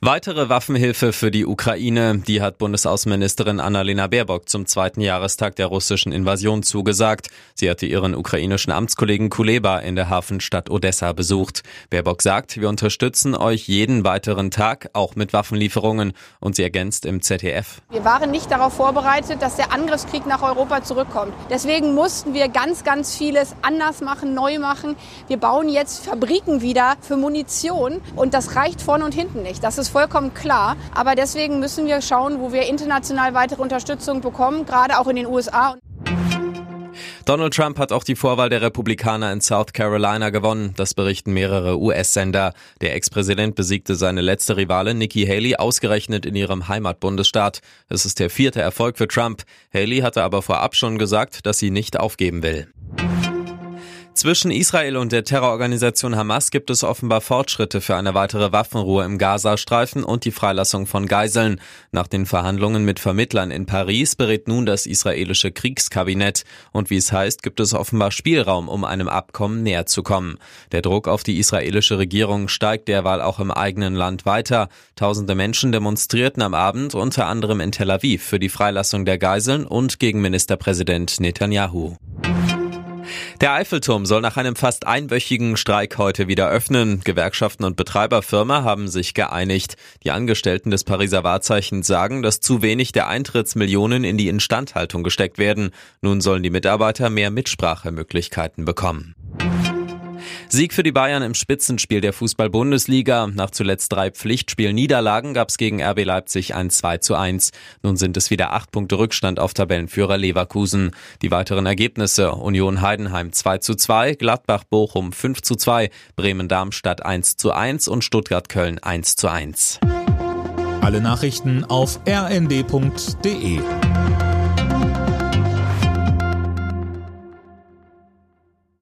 Weitere Waffenhilfe für die Ukraine, die hat Bundesaußenministerin Annalena Baerbock zum zweiten Jahrestag der russischen Invasion zugesagt. Sie hatte ihren ukrainischen Amtskollegen Kuleba in der Hafenstadt Odessa besucht. Baerbock sagt, wir unterstützen euch jeden weiteren Tag, auch mit Waffenlieferungen. Und sie ergänzt im ZDF. Wir waren nicht darauf vorbereitet, dass der Angriffskrieg nach Europa zurückkommt. Deswegen mussten wir ganz, ganz vieles anders machen, neu machen. Wir bauen jetzt Fabriken wieder für Munition und das reicht vorne und hinten nicht. Das ist vollkommen klar. Aber deswegen müssen wir schauen, wo wir international weitere Unterstützung bekommen, gerade auch in den USA. Donald Trump hat auch die Vorwahl der Republikaner in South Carolina gewonnen. Das berichten mehrere US-Sender. Der Ex-Präsident besiegte seine letzte Rivale Nikki Haley ausgerechnet in ihrem Heimatbundesstaat. Es ist der vierte Erfolg für Trump. Haley hatte aber vorab schon gesagt, dass sie nicht aufgeben will. Zwischen Israel und der Terrororganisation Hamas gibt es offenbar Fortschritte für eine weitere Waffenruhe im Gazastreifen und die Freilassung von Geiseln. Nach den Verhandlungen mit Vermittlern in Paris berät nun das israelische Kriegskabinett. Und wie es heißt, gibt es offenbar Spielraum, um einem Abkommen näher zu kommen. Der Druck auf die israelische Regierung steigt derweil auch im eigenen Land weiter. Tausende Menschen demonstrierten am Abend unter anderem in Tel Aviv für die Freilassung der Geiseln und gegen Ministerpräsident Netanyahu. Der Eiffelturm soll nach einem fast einwöchigen Streik heute wieder öffnen. Gewerkschaften und Betreiberfirma haben sich geeinigt. Die Angestellten des Pariser Wahrzeichens sagen, dass zu wenig der Eintrittsmillionen in die Instandhaltung gesteckt werden. Nun sollen die Mitarbeiter mehr Mitsprachemöglichkeiten bekommen. Sieg für die Bayern im Spitzenspiel der Fußball-Bundesliga. Nach zuletzt drei Pflichtspiel-Niederlagen gab es gegen RB Leipzig ein 2 zu 1. Nun sind es wieder acht Punkte Rückstand auf Tabellenführer Leverkusen. Die weiteren Ergebnisse Union Heidenheim 2 zu 2, Gladbach Bochum 5 zu 2, Bremen Darmstadt 1 zu 1 und Stuttgart Köln 1 zu 1. Alle Nachrichten auf rnd.de